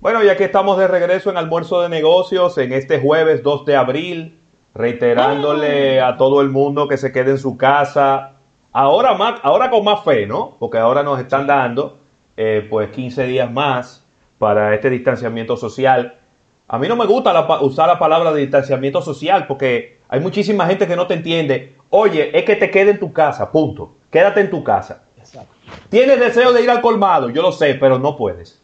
Bueno, ya que estamos de regreso en almuerzo de negocios en este jueves 2 de abril, reiterándole a todo el mundo que se quede en su casa, ahora, más, ahora con más fe, ¿no? Porque ahora nos están dando eh, pues 15 días más para este distanciamiento social. A mí no me gusta usar la palabra de distanciamiento social porque hay muchísima gente que no te entiende. Oye, es que te quede en tu casa, punto. Quédate en tu casa. Tienes deseo de ir al colmado, yo lo sé, pero no puedes.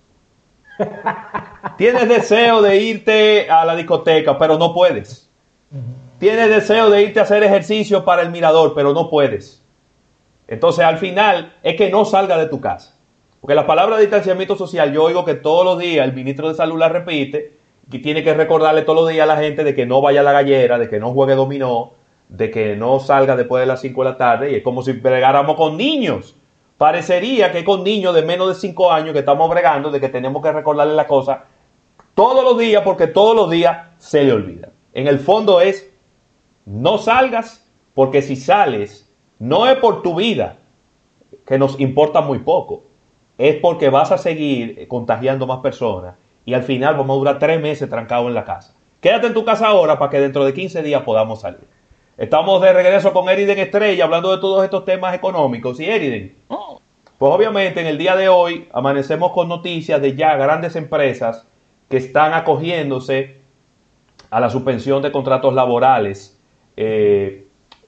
Tienes deseo de irte a la discoteca, pero no puedes. Tienes deseo de irte a hacer ejercicio para el mirador, pero no puedes. Entonces, al final, es que no salga de tu casa. Porque la palabra distanciamiento social, yo oigo que todos los días el ministro de Salud la repite, que tiene que recordarle todos los días a la gente de que no vaya a la gallera, de que no juegue dominó, de que no salga después de las 5 de la tarde, y es como si bregáramos con niños. Parecería que con niños de menos de 5 años que estamos bregando, de que tenemos que recordarle la cosa todos los días, porque todos los días se le olvida. En el fondo es, no salgas, porque si sales, no es por tu vida, que nos importa muy poco, es porque vas a seguir contagiando más personas y al final vamos a durar tres meses trancados en la casa. Quédate en tu casa ahora para que dentro de 15 días podamos salir. Estamos de regreso con Eriden Estrella hablando de todos estos temas económicos. ¿Y Eriden? Pues obviamente en el día de hoy amanecemos con noticias de ya grandes empresas que están acogiéndose a la suspensión de contratos laborales. Eh,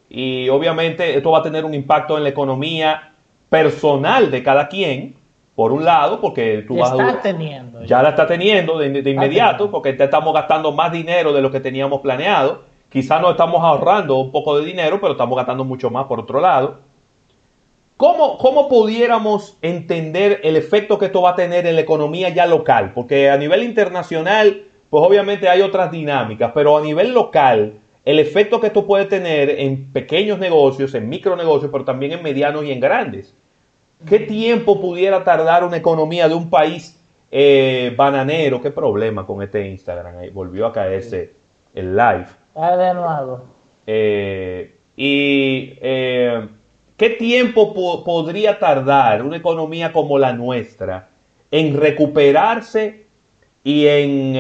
y obviamente esto va a tener un impacto en la economía personal de cada quien, por un lado, porque tú vas a... teniendo. Ya, la está teniendo de, inmediato, porque te estamos gastando más dinero de lo que teníamos planeado. Quizás no estamos ahorrando un poco de dinero, pero estamos gastando mucho más por otro lado. ¿Cómo, ¿Cómo pudiéramos entender el efecto que esto va a tener en la economía ya local? Porque a nivel internacional, pues obviamente hay otras dinámicas, pero a nivel local, el efecto que esto puede tener en pequeños negocios, en micronegocios, pero también en medianos y en grandes. ¿Qué tiempo pudiera tardar una economía de un país eh, bananero? ¿Qué problema con este Instagram? Ahí volvió a caerse el live. De nuevo. Eh, y eh, ¿qué tiempo podría tardar una economía como la nuestra en recuperarse y en,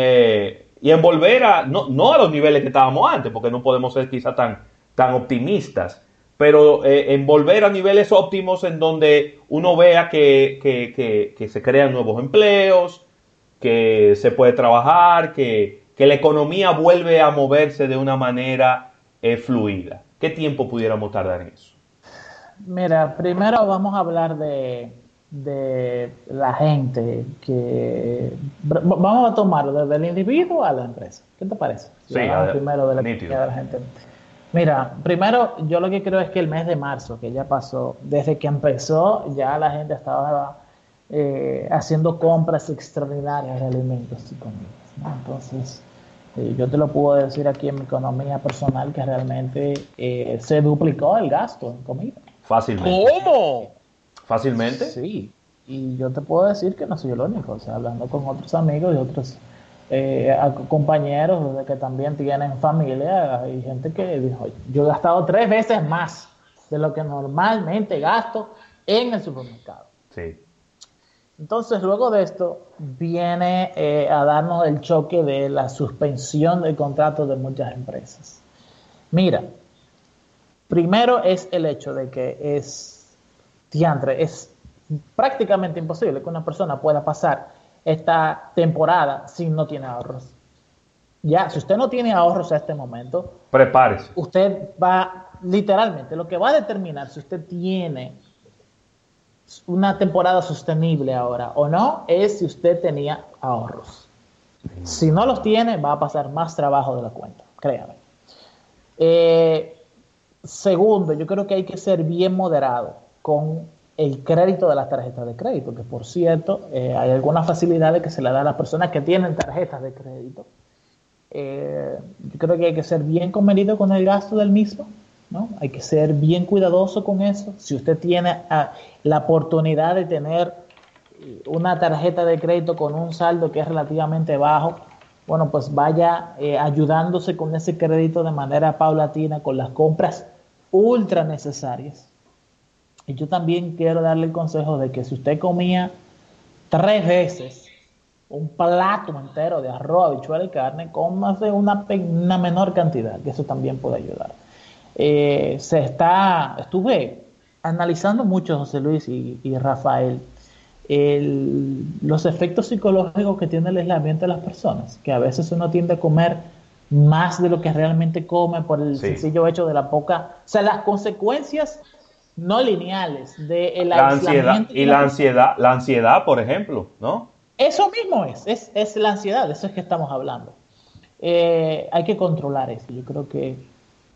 y en volver a, no, no, a los niveles que estábamos antes, porque no podemos ser quizá tan, tan optimistas, pero eh, en volver a niveles óptimos en donde uno vea que, se crean nuevos empleos, que se puede trabajar, que, la economía vuelve a moverse de una manera eh, fluida. ¿Qué tiempo pudiéramos tardar en eso? Mira, primero vamos a hablar de, la gente que vamos a tomarlo desde el individuo a la empresa. ¿Qué te parece? Sí, primero de la, de la gente. Mira, primero yo lo que creo es que el mes de marzo, que ya pasó, desde que empezó ya la gente estaba eh, haciendo compras extraordinarias de alimentos y comidas. Entonces, eh, yo te lo puedo decir aquí en mi economía personal que realmente eh, se duplicó el gasto en comida. Fácilmente. ¿Cómo? ¿Fácilmente? Sí. Y yo te puedo decir que no soy el único. O sea, hablando con otros amigos y otros eh, compañeros que también tienen familia, hay gente que dijo, yo he gastado tres veces más de lo que normalmente gasto en el supermercado. Sí. Entonces, luego de esto, viene eh, a darnos el choque de la suspensión del contrato de muchas empresas. Mira, primero es el hecho de que es, diantre, es prácticamente imposible que una persona pueda pasar esta temporada si no tiene ahorros. Ya, si usted no tiene ahorros a este momento, prepárese. Usted va, literalmente, lo que va a determinar si usted tiene una temporada sostenible ahora o no es si usted tenía ahorros. Si no los tiene, va a pasar más trabajo de la cuenta, créame. Eh, segundo, yo creo que hay que ser bien moderado con el crédito de las tarjetas de crédito, que por cierto, eh, hay algunas facilidades que se le da a las personas que tienen tarjetas de crédito. Eh, yo creo que hay que ser bien convenido con el gasto del mismo, ¿no? Hay que ser bien cuidadoso con eso. Si usted tiene ah, la oportunidad de tener una tarjeta de crédito con un saldo que es relativamente bajo, bueno, pues vaya eh, ayudándose con ese crédito de manera paulatina con las compras ultra necesarias y yo también quiero darle el consejo de que si usted comía tres veces un plato entero de arroz, habichuela y carne, cómase una, una menor cantidad, que eso también puede ayudar. Eh, se está, estuve analizando mucho, José Luis y, Rafael, los efectos psicológicos que tiene el aislamiento de las personas, que a veces uno tiende a comer más de lo que realmente come por el sencillo hecho de la poca, o sea, las consecuencias no lineales de la ansiedad y la ansiedad, la ansiedad, por ejemplo, ¿no? Eso mismo es, es, es la ansiedad, de eso es que estamos hablando. Eh, hay que controlar eso. Yo creo que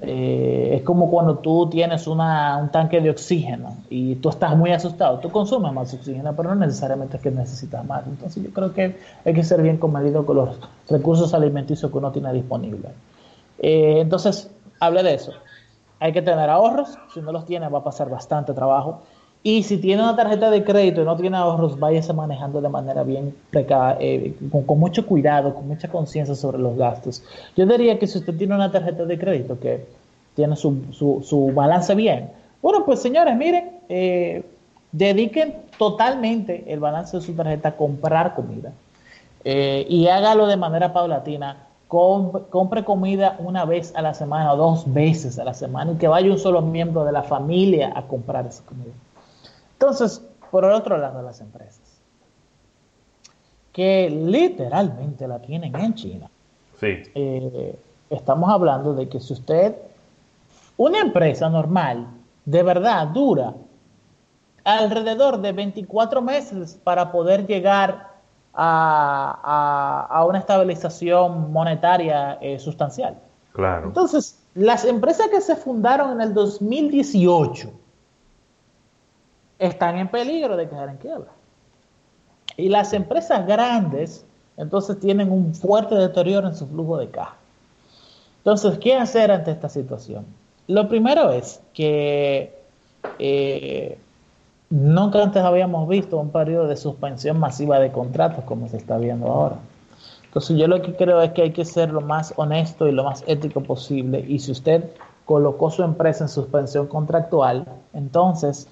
eh, es como cuando tú tienes una, un tanque de oxígeno y tú estás muy asustado. Tú consumes más oxígeno, pero no necesariamente es que necesitas más. Entonces yo creo que hay que ser bien comedido con los recursos alimenticios que uno tiene disponibles. Eh, entonces, hable de eso. Hay que tener ahorros. Si no los tiene, va a pasar bastante trabajo. Y si tiene una tarjeta de crédito y no tiene ahorros, váyase manejando de manera bien eh, con, mucho cuidado, con mucha conciencia sobre los gastos. Yo diría que si usted tiene una tarjeta de crédito que tiene su, su, balance bien, bueno, pues señores, miren, eh, dediquen totalmente el balance de su tarjeta a comprar comida eh, y hágalo de manera paulatina. compre comida una vez a la semana o dos veces a la semana y que vaya un solo miembro de la familia a comprar esa comida. Entonces, por el otro lado, las empresas, que literalmente la tienen en China. Sí. Eh, estamos hablando de que si usted, una empresa normal, de verdad, dura alrededor de 24 meses para poder llegar a, una estabilización monetaria eh, sustancial. Claro. Entonces, las empresas que se fundaron en el 2018, están en peligro de quedar en quiebra. Y las empresas grandes, entonces, tienen un fuerte deterioro en su flujo de caja. Entonces, ¿qué hacer ante esta situación? Lo primero es que eh, nunca antes habíamos visto un periodo de suspensión masiva de contratos como se está viendo ahora. Entonces, yo lo que creo es que hay que ser lo más honesto y lo más ético posible. Y si usted colocó su empresa en suspensión contractual, entonces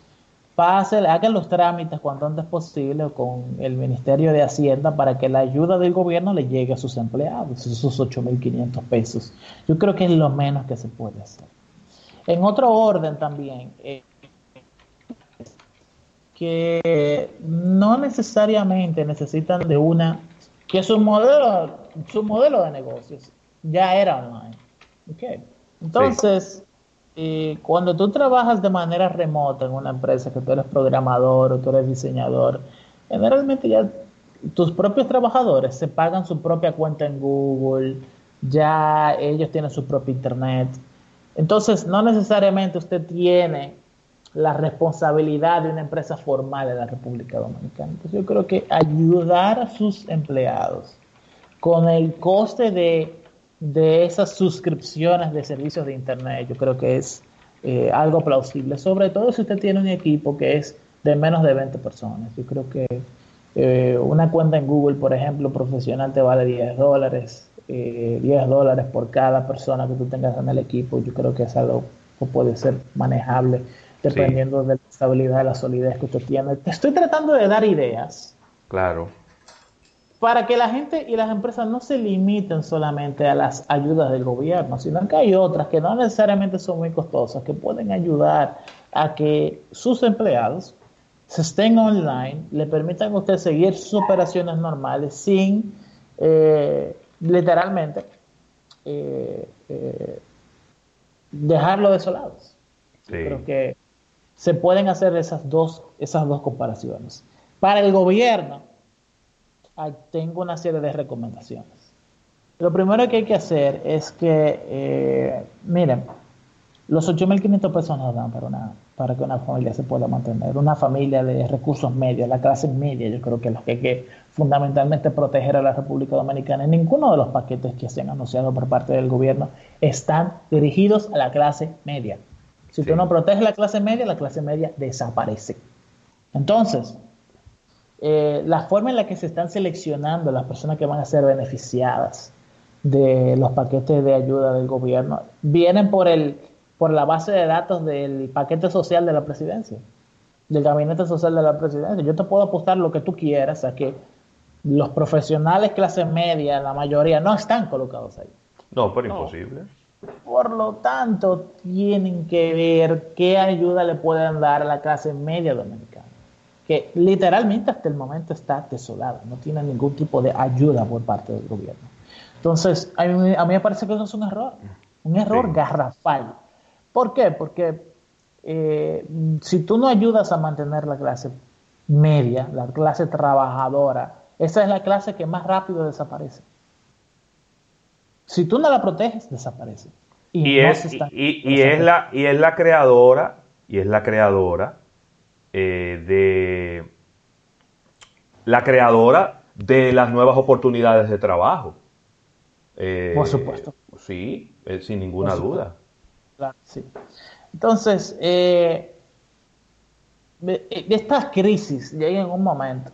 pase, hagan los trámites cuanto antes posible con el Ministerio de Hacienda para que la ayuda del gobierno le llegue a sus empleados, esos 8.500 pesos. Yo creo que es lo menos que se puede hacer. En otro orden también, eh, que no necesariamente necesitan de una, que su modelo, su modelo de negocios ya era online. Okay. Entonces, cuando tú trabajas de manera remota en una empresa, que tú eres programador o tú eres diseñador, generalmente ya tus propios trabajadores se pagan su propia cuenta en Google, ya ellos tienen su propio internet. Entonces, no necesariamente usted tiene la responsabilidad de una empresa formal de la República Dominicana. Entonces, yo creo que ayudar a sus empleados con el coste de de esas suscripciones de servicios de Internet. Yo creo que es eh, algo plausible, sobre todo si usted tiene un equipo que es de menos de 20 personas. Yo creo que eh, una cuenta en Google, por ejemplo, profesional te vale 10 dólares, 10 eh, dólares por cada persona que tú tengas en el equipo. Yo creo que es algo que puede ser manejable dependiendo de la estabilidad, de la solidez que usted tiene. Te estoy tratando de dar ideas. Claro para que la gente y las empresas no se limiten solamente a las ayudas del gobierno, sino que hay otras que no necesariamente son muy costosas, que pueden ayudar a que sus empleados se estén online, le permitan a usted seguir sus operaciones normales sin eh, literalmente eh, eh, dejarlo desolados. Creo que se pueden hacer esas dos, esas dos comparaciones. Para el gobierno, tengo una serie de recomendaciones. Lo primero que hay que hacer es que, eh, miren, los 8.500 pesos no dan para, una, para que una familia se pueda mantener. Una familia de recursos medios, la clase media, yo creo que es lo que hay que fundamentalmente proteger a la República Dominicana. Ninguno de los paquetes que se han anunciado por parte del gobierno están dirigidos a la clase media. Si tú no proteges la clase media, la clase media desaparece. Entonces, eh, la forma en la que se están seleccionando las personas que van a ser beneficiadas de los paquetes de ayuda del gobierno vienen por el por la base de datos del paquete social de la presidencia, del gabinete social de la presidencia. Yo te puedo apostar lo que tú quieras a que los profesionales clase media, la mayoría, no están colocados ahí. No, pero imposible. Por lo tanto, tienen que ver qué ayuda le pueden dar a la clase media dominicana, que literalmente hasta el momento está desolada, no tiene ningún tipo de ayuda por parte del gobierno. Entonces, a mí, me parece que eso es un error, un error garrafal. ¿Por qué? Porque eh, si tú no ayudas a mantener la clase media, la clase trabajadora, esa es la clase que más rápido desaparece. Si tú no la proteges, desaparece. Y, es, y, es, la, y es la creadora, y es la creadora eh, de la creadora de las nuevas oportunidades de trabajo. Eh, Por supuesto. Sí, eh, sin ninguna duda. Claro, sí. Entonces, estas crisis llegan en un momento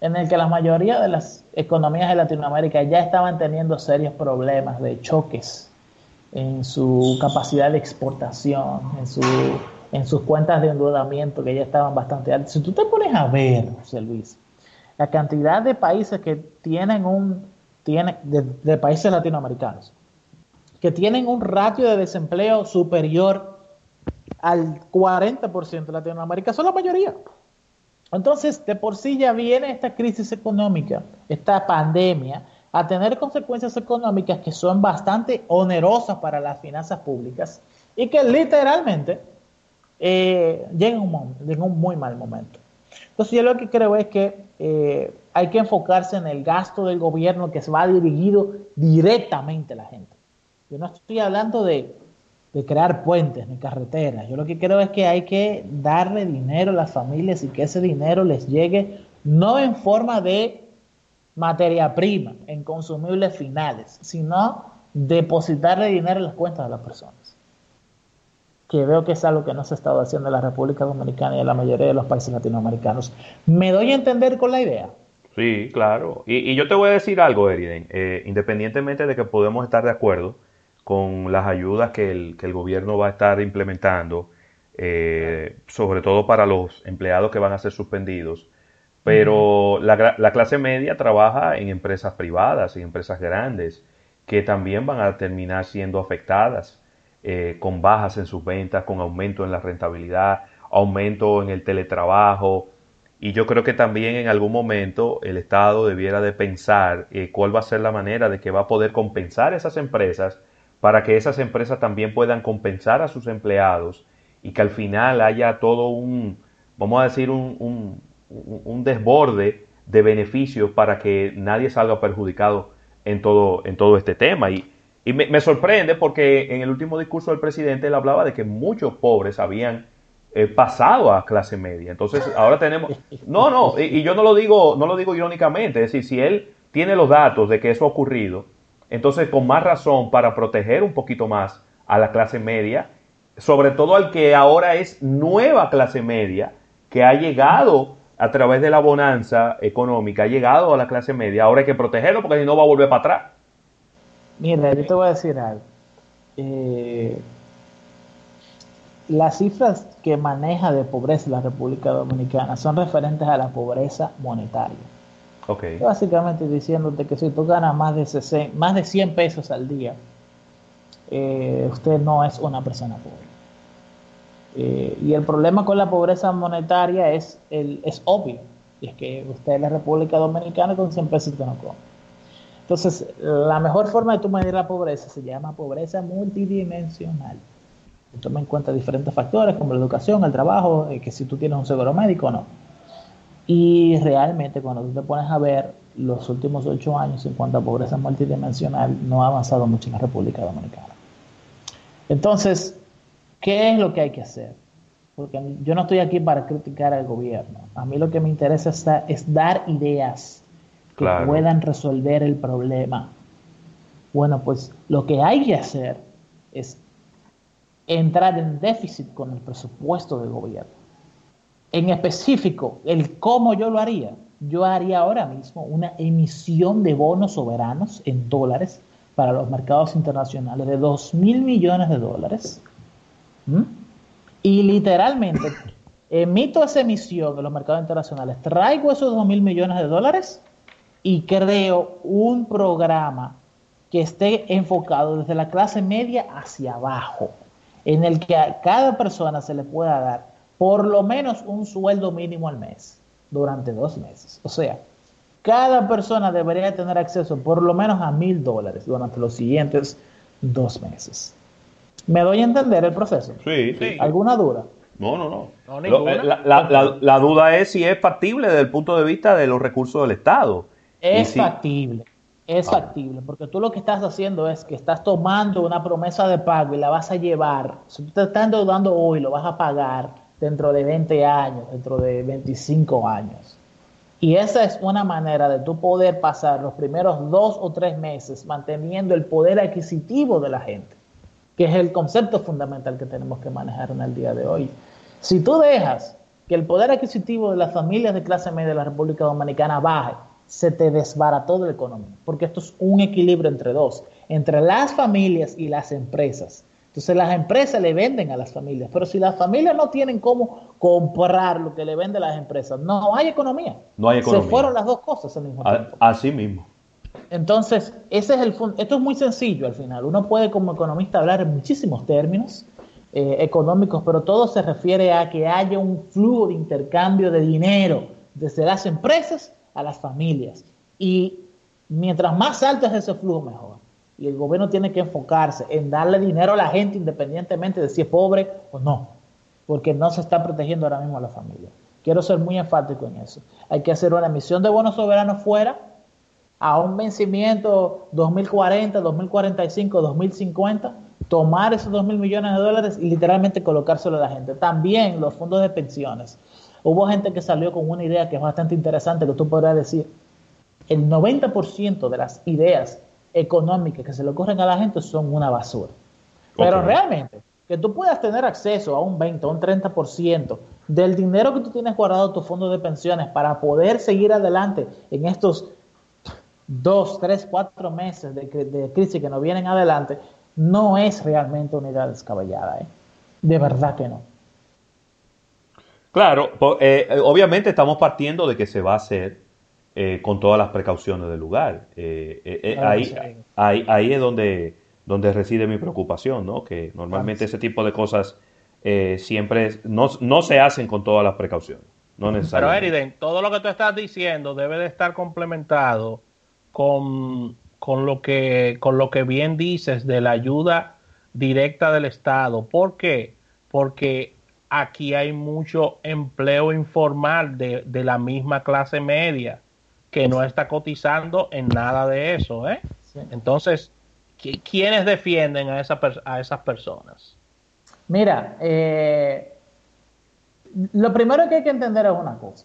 en el que la mayoría de las economías de Latinoamérica ya estaban teniendo serios problemas de choques en su capacidad de exportación, en, su, en sus cuentas de endeudamiento que ya estaban bastante altas. Si tú te pones a ver, José Luis, la cantidad de países que tienen un, tiene, de países latinoamericanos, que tienen un ratio de desempleo superior al 40% de Latinoamérica, son la mayoría. Entonces, de por sí ya viene esta crisis económica, esta pandemia, a tener consecuencias económicas que son bastante onerosas para las finanzas públicas y que literalmente eh, llegan en un, muy mal momento. Entonces, yo lo que creo es que eh, hay que enfocarse en el gasto del gobierno que se va dirigido directamente a la gente. Yo no estoy hablando de, crear puentes ni carreteras. Yo lo que creo es que hay que darle dinero a las familias y que ese dinero les llegue no en forma de materia prima, en consumibles finales, sino depositarle dinero en las cuentas de las personas. Que veo que es algo que no se ha estado haciendo en la República Dominicana y en la mayoría de los países latinoamericanos. ¿Me doy a entender con la idea? Sí, claro. Y, yo te voy a decir algo, Eriden. Eh, independientemente de que podemos estar de acuerdo con las ayudas que el, que el gobierno va a estar implementando, eh, sobre todo para los empleados que van a ser suspendidos. Pero la, la, clase media trabaja en empresas privadas, en empresas grandes, que también van a terminar siendo afectadas eh, con bajas en sus ventas, con aumento en la rentabilidad, aumento en el teletrabajo. Y yo creo que también en algún momento el Estado debiera de pensar eh, cuál va a ser la manera de que va a poder compensar esas empresas para que esas empresas también puedan compensar a sus empleados y que al final haya todo un, vamos a decir, un, un, desborde de beneficios para que nadie salga perjudicado en todo, en todo este tema. Y, y me, sorprende porque en el último discurso del presidente él hablaba de que muchos pobres habían eh, pasado a clase media. Entonces ahora tenemos... No, no, y, y, yo no lo, digo, no lo digo irónicamente, es decir, si él tiene los datos de que eso ha ocurrido, entonces, con más razón para proteger un poquito más a la clase media, sobre todo al que ahora es nueva clase media, que ha llegado a través de la bonanza económica, ha llegado a la clase media, ahora hay que protegerlo porque si no va a volver para atrás. Mira, yo te voy a decir algo. Eh, las cifras que maneja de pobreza la República Dominicana son referentes a la pobreza monetaria. Básicamente diciéndote que si tú ganas más de, más de 100 pesos al día, eh, usted no es una persona pobre. Eh, y el problema con la pobreza monetaria es, el, es obvio. Y es que usted es la República Dominicana con 100 pesos no come. Entonces, la mejor forma de tú medir la pobreza se llama pobreza multidimensional. Toma en cuenta diferentes factores como la educación, el trabajo, eh, que si tú tienes un seguro médico o no. Y realmente cuando tú te pones a ver los últimos ocho años en cuanto a pobreza multidimensional, no ha avanzado mucho en la República Dominicana. Entonces, ¿qué es lo que hay que hacer? Porque yo no estoy aquí para criticar al gobierno. A mí lo que me interesa es, dar ideas que puedan resolver el problema. Bueno, pues lo que hay que hacer es entrar en déficit con el presupuesto del gobierno en específico, el cómo yo lo haría. Yo haría ahora mismo una emisión de bonos soberanos en dólares para los mercados internacionales de 2 mil millones de dólares. Y literalmente emito esa emisión de los mercados internacionales, traigo esos 2 mil millones de dólares y creo un programa que esté enfocado desde la clase media hacia abajo, en el que a cada persona se le pueda dar por lo menos un sueldo mínimo al mes durante dos meses. O sea, cada persona debería tener acceso por lo menos a mil dólares durante los siguientes dos meses. ¿Me doy a entender el proceso? Sí, sí. ¿Alguna duda? No, no, no. Eh, la, duda es si es factible desde el punto de vista de los recursos del Estado. Es factible, es ah. factible, porque tú lo que estás haciendo es que estás tomando una promesa de pago y la vas a llevar. Si tú te estás endeudando hoy, lo vas a pagar dentro de 20 años, dentro de 25 años. Y esa es una manera de tú poder pasar los primeros dos o tres meses manteniendo el poder adquisitivo de la gente, que es el concepto fundamental que tenemos que manejar en el día de hoy. Si tú dejas que el poder adquisitivo de las familias de clase media de la República Dominicana baje, se te desbarató la economía, porque esto es un equilibrio entre dos, entre las familias y las empresas. Entonces las empresas le venden a las familias, pero si las familias no tienen cómo comprar lo que le venden las empresas, no hay economía. No hay economía. Se fueron las dos cosas al mismo tiempo. Así mismo. Entonces, ese es el esto es muy sencillo al final. Uno puede como economista hablar en muchísimos términos eh, económicos, pero todo se refiere a que haya un flujo de intercambio de dinero desde las empresas a las familias. Y mientras más alto es ese flujo, mejor y el gobierno tiene que enfocarse en darle dinero a la gente independientemente de si es pobre o no, porque no se está protegiendo ahora mismo a la familia. Quiero ser muy enfático en eso. Hay que hacer una emisión de bonos soberanos fuera a un vencimiento 2040, 2045, 2050, tomar esos 2 mil millones de dólares y literalmente colocárselo a la gente. También los fondos de pensiones. Hubo gente que salió con una idea que es bastante interesante, que tú podrás decir, el 90% de las ideas económicas que se le ocurren a la gente son una basura. Pero realmente, que tú puedas tener acceso a un 20 o un 30% del dinero que tú tienes guardado en tu fondo de pensiones para poder seguir adelante en estos dos, tres, cuatro meses de, crisis que nos vienen adelante, no es realmente una idea descabellada. ¿eh? De verdad que no. Claro, eh, obviamente estamos partiendo de que se va a hacer eh, con todas las precauciones del lugar. Eh, eh, ahí, ahí, es donde, donde reside mi preocupación, ¿no? Que normalmente ese tipo de cosas siempre no, no, se hacen con todas las precauciones. No Pero Eriden, todo lo que tú estás diciendo debe de estar complementado con, con, lo que, con lo que bien dices de la ayuda directa del Estado. ¿Por qué? Porque aquí hay mucho empleo informal de, de la misma clase media que no está cotizando en nada de eso. ¿eh? Entonces, ¿quiénes defienden a, esa, a esas personas? Mira, eh, lo primero que hay que entender es una cosa.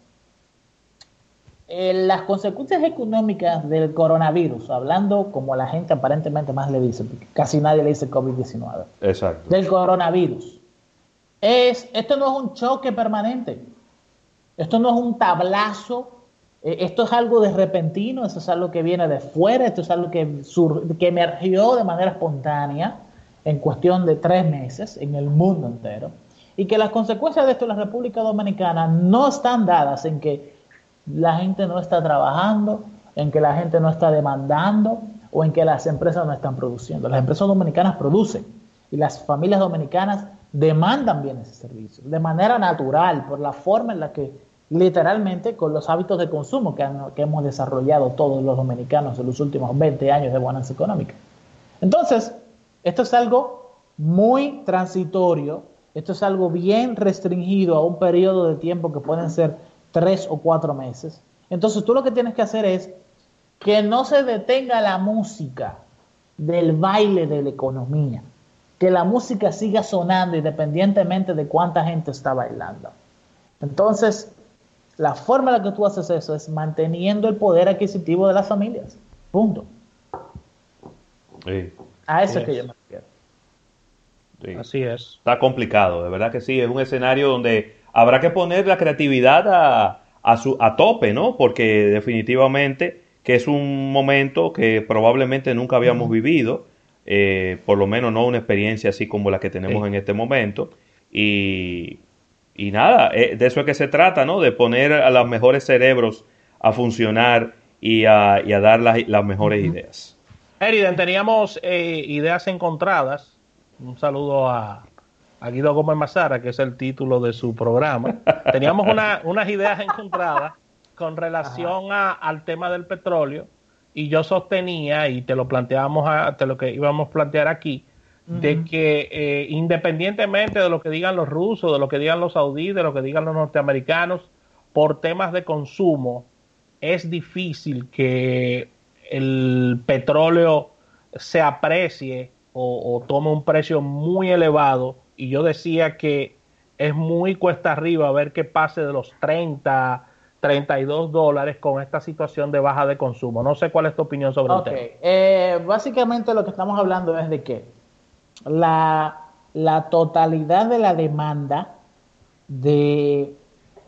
Eh, las consecuencias económicas del coronavirus, hablando como la gente aparentemente más le dice, porque casi nadie le dice COVID-19. Exacto. Del coronavirus. Es, esto no es un choque permanente. Esto no es un tablazo eh, esto es algo de repentino, esto es algo que viene de fuera, esto es algo que, que emergió de manera espontánea en cuestión de tres meses en el mundo entero. Y que las consecuencias de esto en la República Dominicana no están dadas en que la gente no está trabajando, en que la gente no está demandando o en que las empresas no están produciendo. Las empresas dominicanas producen y las familias dominicanas demandan bienes y servicios de manera natural por la forma en la que literalmente con los hábitos de consumo que, hemos desarrollado todos los dominicanos en los últimos 20 años de bonanza económica. Entonces, esto es algo muy transitorio, esto es algo bien restringido a un periodo de tiempo que pueden ser tres o cuatro meses. Entonces, tú lo que tienes que hacer es que no se detenga la música del baile de la economía, que la música siga sonando independientemente de cuánta gente está bailando. Entonces, la forma en la que tú haces eso es manteniendo el poder adquisitivo de las familias. Punto. A eso es que yo me refiero. Así es. Está complicado, de verdad que sí. Es un escenario donde habrá que poner la creatividad a, a, su, a tope, ¿no? Porque definitivamente que es un momento que probablemente nunca habíamos vivido, eh, por lo menos no una experiencia así como la que tenemos en este momento. Y y nada, eh, de eso es que se trata, ¿no? De poner a los mejores cerebros a funcionar y a, dar las, mejores ideas. Eriden, teníamos eh, ideas encontradas. Un saludo a, Guido Gómez Mazara, que es el título de su programa. Teníamos unas ideas encontradas con relación al tema del petróleo y yo sostenía, y te lo planteamos, a, te lo que íbamos a plantear aquí, de que eh, independientemente de lo que digan los rusos, de lo que digan los saudíes, de lo que digan los norteamericanos, por temas de consumo, es difícil que el petróleo se aprecie o, o, tome un precio muy elevado. Y yo decía que es muy cuesta arriba ver que pase de los 30, 32 dólares con esta situación de baja de consumo. No sé cuál es tu opinión sobre el tema. Eh, básicamente lo que estamos hablando es de que la, totalidad de la demanda de,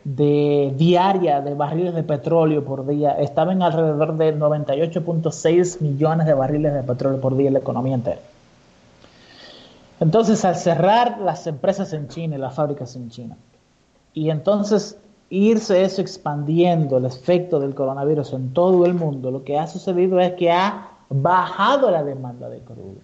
de diaria de barriles de petróleo por día estaba en alrededor de 98.6 millones de barriles de petróleo por día en la economía entera. Entonces, al cerrar las empresas en China y las fábricas en China, y entonces irse eso expandiendo, el efecto del coronavirus en todo el mundo, lo que ha sucedido es que ha bajado la demanda de crudo.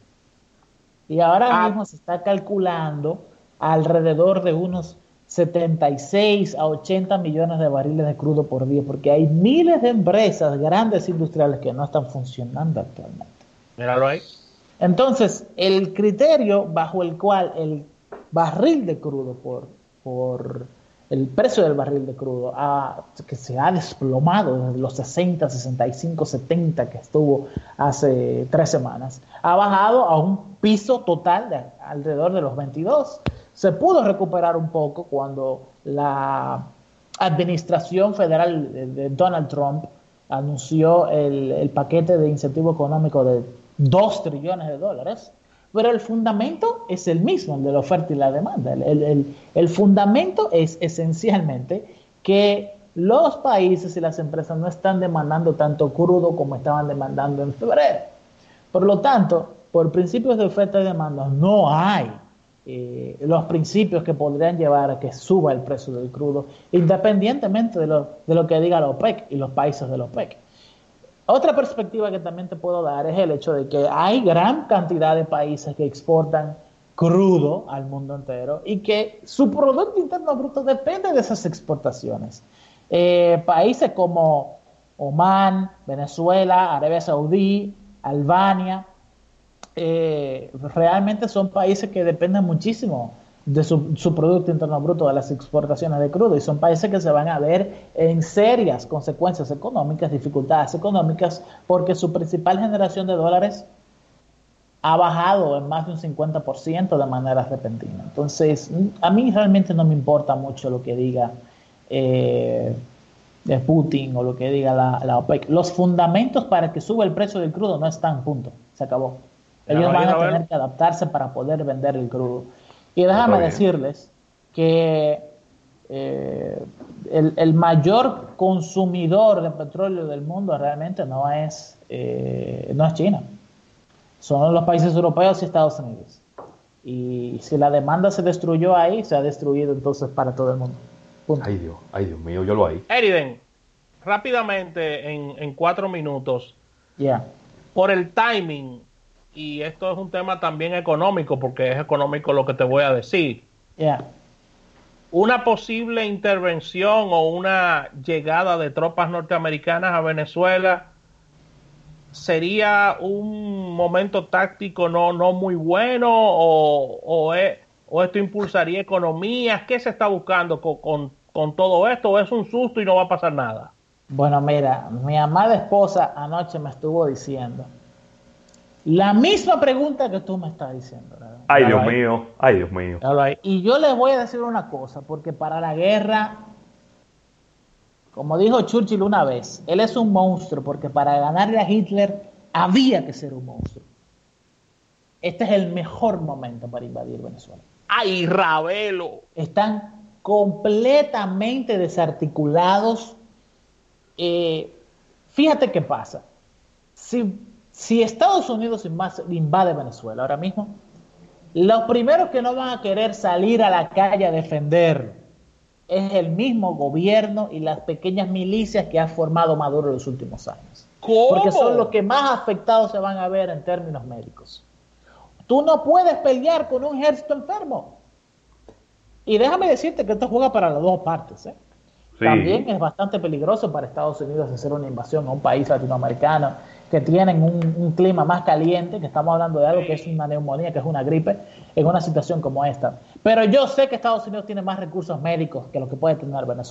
Y ahora ah. mismo se está calculando alrededor de unos 76 a 80 millones de barriles de crudo por día, porque hay miles de empresas grandes industriales que no están funcionando actualmente. Míralo ahí. Entonces, el criterio bajo el cual el barril de crudo por, por el precio del barril de crudo que se ha desplomado desde los 60, 65, 70 que estuvo hace tres semanas, ha bajado a un piso total de alrededor de los 22. Se pudo recuperar un poco cuando la administración federal de Donald Trump anunció el, el paquete de incentivo económico de 2 trillones de dólares pero el fundamento es el mismo, el de la oferta y la demanda. El, fundamento es esencialmente que los países y las empresas no están demandando tanto crudo como estaban demandando en febrero. Por lo tanto, por principios de oferta y demanda no hay eh, los principios que podrían llevar a que suba el precio del crudo, independientemente de lo, de lo que diga la OPEC y los países de la OPEC. Otra perspectiva que también te puedo dar es el hecho de que hay gran cantidad de países que exportan crudo al mundo entero y que su Producto Interno Bruto depende de esas exportaciones. Eh, países como Oman, Venezuela, Arabia Saudí, Albania, eh, realmente son países que dependen muchísimo de su, Producto Interno Bruto, de las exportaciones de crudo, y son países que se van a ver en serias consecuencias económicas, dificultades económicas, porque su principal generación de dólares ha bajado en más de un 50% de manera repentina. Entonces, a mí realmente no me importa mucho lo que diga eh, Putin o lo que diga la, OPEC. Los fundamentos para que suba el precio del crudo no están, punto. Se acabó. Ellos van a tener que adaptarse para poder vender el crudo. Y déjame decirles que eh, el, mayor consumidor de petróleo del mundo realmente no es, eh, no es China, son los países europeos y Estados Unidos. Y si la demanda se destruyó ahí, se ha destruido entonces para todo el mundo. Ay Dios, ay Dios mío, yo lo ahí. Eriden, rápidamente en, cuatro minutos. Ya. Por el timing, y esto es un tema también económico, porque es económico lo que te voy a decir. Una posible intervención o una llegada de tropas norteamericanas a Venezuela sería un momento táctico no, no muy bueno o, o, o esto impulsaría economías. ¿Qué se está buscando con, con todo esto? ¿O es un susto y no va a pasar nada? Bueno, mira, mi amada esposa anoche me estuvo diciendo la misma pregunta que tú me estás diciendo. Ay, Dios mío, ay, Dios mío. Y yo les voy a decir una cosa, porque para la guerra, como dijo Churchill una vez, él es un monstruo, porque para ganarle a Hitler había que ser un monstruo. Este es el mejor momento para invadir Venezuela. ¡Ay, Ravelo! Están completamente desarticulados. Eh, fíjate qué pasa. Si si Estados Unidos invade Venezuela ahora mismo, los primeros que no van a querer salir a la calle a defender es el mismo gobierno y las pequeñas milicias que ha formado Maduro en los últimos años. Porque son los que más afectados se van a ver en términos médicos. Tú no puedes pelear con un ejército enfermo. Y déjame decirte que esto juega para las dos partes. ¿eh? También es bastante peligroso para Estados Unidos hacer una invasión a un país latinoamericano que tienen un, clima más caliente, que estamos hablando de algo que es una neumonía, que es una gripe, en una situación como esta. Pero yo sé que Estados Unidos tiene más recursos médicos que lo que puede tener Venezuela.